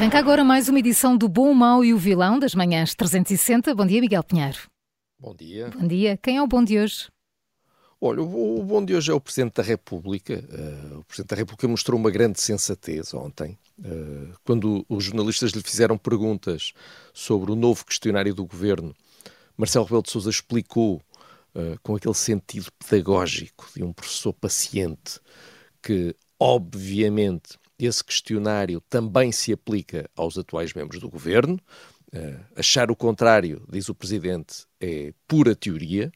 Arranca agora mais uma edição do Bom, o Mau e o Vilão das manhãs 360. Bom dia, Miguel Pinheiro. Bom dia. Bom dia. Quem é o bom de hoje? Olha, o, bom de hoje é o Presidente da República. Uh, o Presidente da República mostrou uma grande sensatez ontem, uh, quando os jornalistas lhe fizeram perguntas sobre o novo questionário do Governo. Marcelo Rebelo de Sousa explicou, uh, com aquele sentido pedagógico de um professor paciente, que, obviamente, esse questionário também se aplica aos atuais membros do governo. Uh, achar o contrário, diz o Presidente, é pura teoria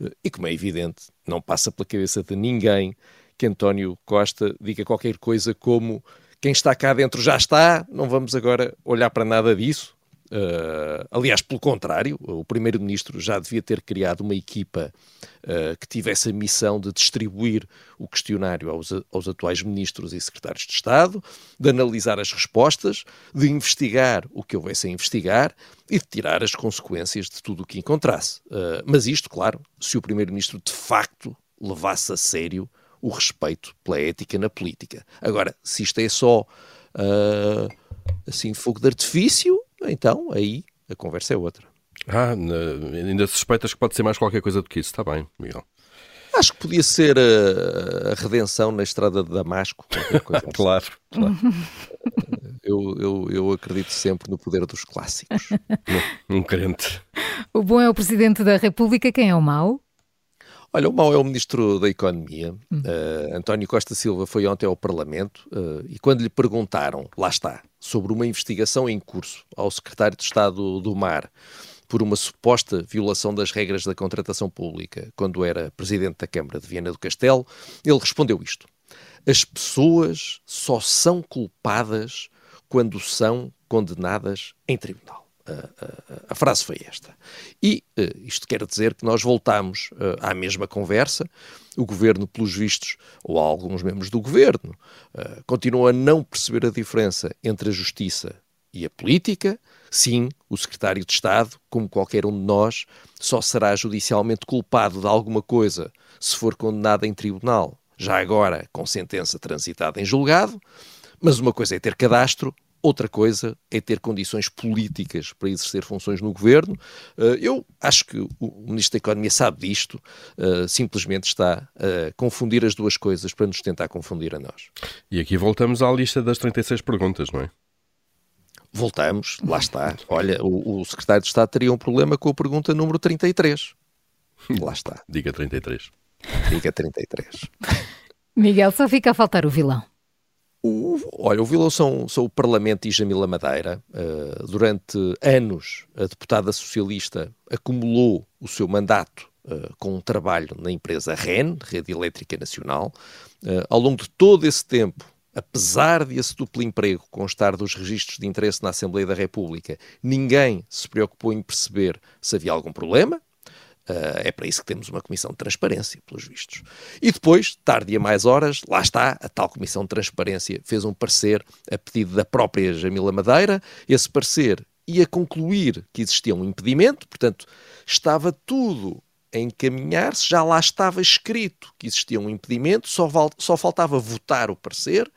uh, e, como é evidente, não passa pela cabeça de ninguém que António Costa diga qualquer coisa como quem está cá dentro já está, não vamos agora olhar para nada disso. Uh, aliás, pelo contrário, o Primeiro-Ministro já devia ter criado uma equipa uh, que tivesse a missão de distribuir o questionário aos, aos, atuais ministros e secretários de Estado, de analisar as respostas, de investigar o que houvesse a investigar e de tirar as consequências de tudo o que encontrasse. Uh, mas isto, claro, se o Primeiro-Ministro de facto levasse a sério o respeito pela ética na política. Agora, se isto é só assim fogo de artifício, então aí a conversa é outra. Ah, ainda suspeitas que pode ser mais qualquer coisa do que isso, está bem, Miguel. Acho que podia ser a, a redenção na estrada de Damasco. Coisa claro, claro. Eu, eu, eu acredito sempre no poder dos clássicos. um crente. O bom é o Presidente da República, quem é o mau? Olha, o mau é o Ministro da Economia. Hum. Uh, António Costa Silva foi ontem ao Parlamento uh, e quando lhe perguntaram, lá está, sobre uma investigação em curso ao Secretário de Estado do Mar por uma suposta violação das regras da contratação pública quando era Presidente da Câmara de Viena do Castelo, ele respondeu isto. As pessoas só são culpadas quando são condenadas em tribunal. A, a, frase foi esta. E uh, isto quer dizer que nós voltamos uh, à mesma conversa. O governo, pelos vistos, ou alguns membros do governo, uh, continuam a não perceber a diferença entre a justiça e a política. Sim, o secretário de Estado, como qualquer um de nós, só será judicialmente culpado de alguma coisa se for condenado em tribunal, já agora com sentença transitada em julgado. Mas uma coisa é ter cadastro, Outra coisa é ter condições políticas para exercer funções no governo. Eh, eu acho que o Ministro da Economia sabe disto, eh, simplesmente está a confundir as duas coisas para nos tentar confundir a nós. E aqui voltamos à lista das 36 perguntas, não é? Voltamos, lá está. Olha, o, o Secretário de Estado teria um problema com a pergunta número 33. Lá está. Diga 33. Diga 33. Miguel, só fica a faltar o vilão. O, olha, o vilão são, são o Parlamento e Jamila Madeira. Uh, durante anos, a deputada socialista acumulou o seu mandato uh, com um trabalho na empresa REN, Rede Elétrica Nacional. Uh, ao longo de todo esse tempo, apesar de esse duplo emprego constar dos registros de interesse na Assembleia da República, ninguém se preocupou em perceber se havia algum problema. Uh, é para isso que temos uma comissão de transparência, pelos vistos. E depois, tarde a mais horas, lá está, a tal comissão de transparência fez um parecer a pedido da própria Jamila Madeira. Esse parecer ia concluir que existia um impedimento, portanto, estava tudo a encaminhar-se, já lá estava escrito que existia um impedimento, só, só faltava votar o parecer.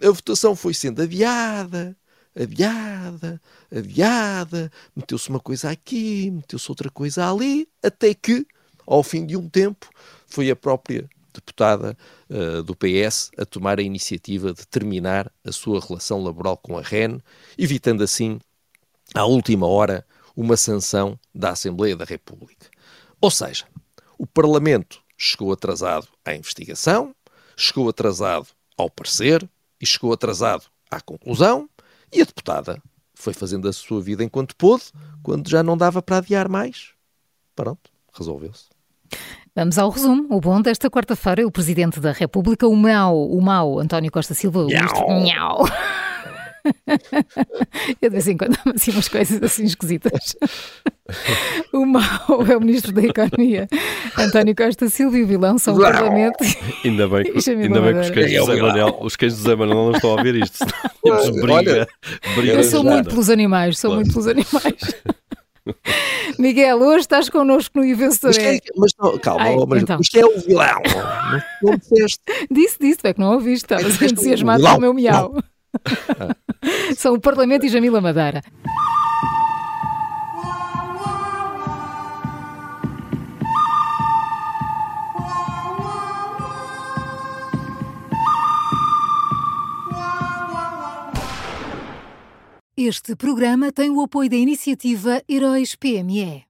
A votação foi sendo adiada, adiada, adiada, meteu-se uma coisa aqui, meteu-se outra coisa ali, até que, ao fim de um tempo, foi a própria deputada uh, do PS a tomar a iniciativa de terminar a sua relação laboral com a REN, evitando assim, à última hora, uma sanção da Assembleia da República. Ou seja, o Parlamento chegou atrasado à investigação, chegou atrasado ao parecer e chegou atrasado à conclusão, e a deputada foi fazendo a sua vida enquanto pôde, quando já não dava para adiar mais. Pronto, resolveu-se. Vamos ao resumo. O bom desta quarta-feira é o Presidente da República, o mau, o mau António Costa Silva, o ministro... Nhau. Eu de vez em quando amo assim umas coisas assim esquisitas. O mau é o Ministro da Economia, António Costa Silva, e o vilão são o Parlamento. Ainda bem que, ainda bem que os cães de José Manuel, os cães de José Manuel não estão a ouvir isto. Temos briga. Olha, briga Eu sou muito pelos animais, sou Claro. muito pelos animais. Miguel, hoje estás connosco no Mas, Invencedor. quem, é mas não, calma, Ai, mas, então. mas quem é o vilão? Não, não disseste. Disse, disse, é que não ouviste, estavas entusiasmado com o meu miau. São o Parlamento e Jamila Madeira. Este programa tem o apoio da iniciativa Heróis PME.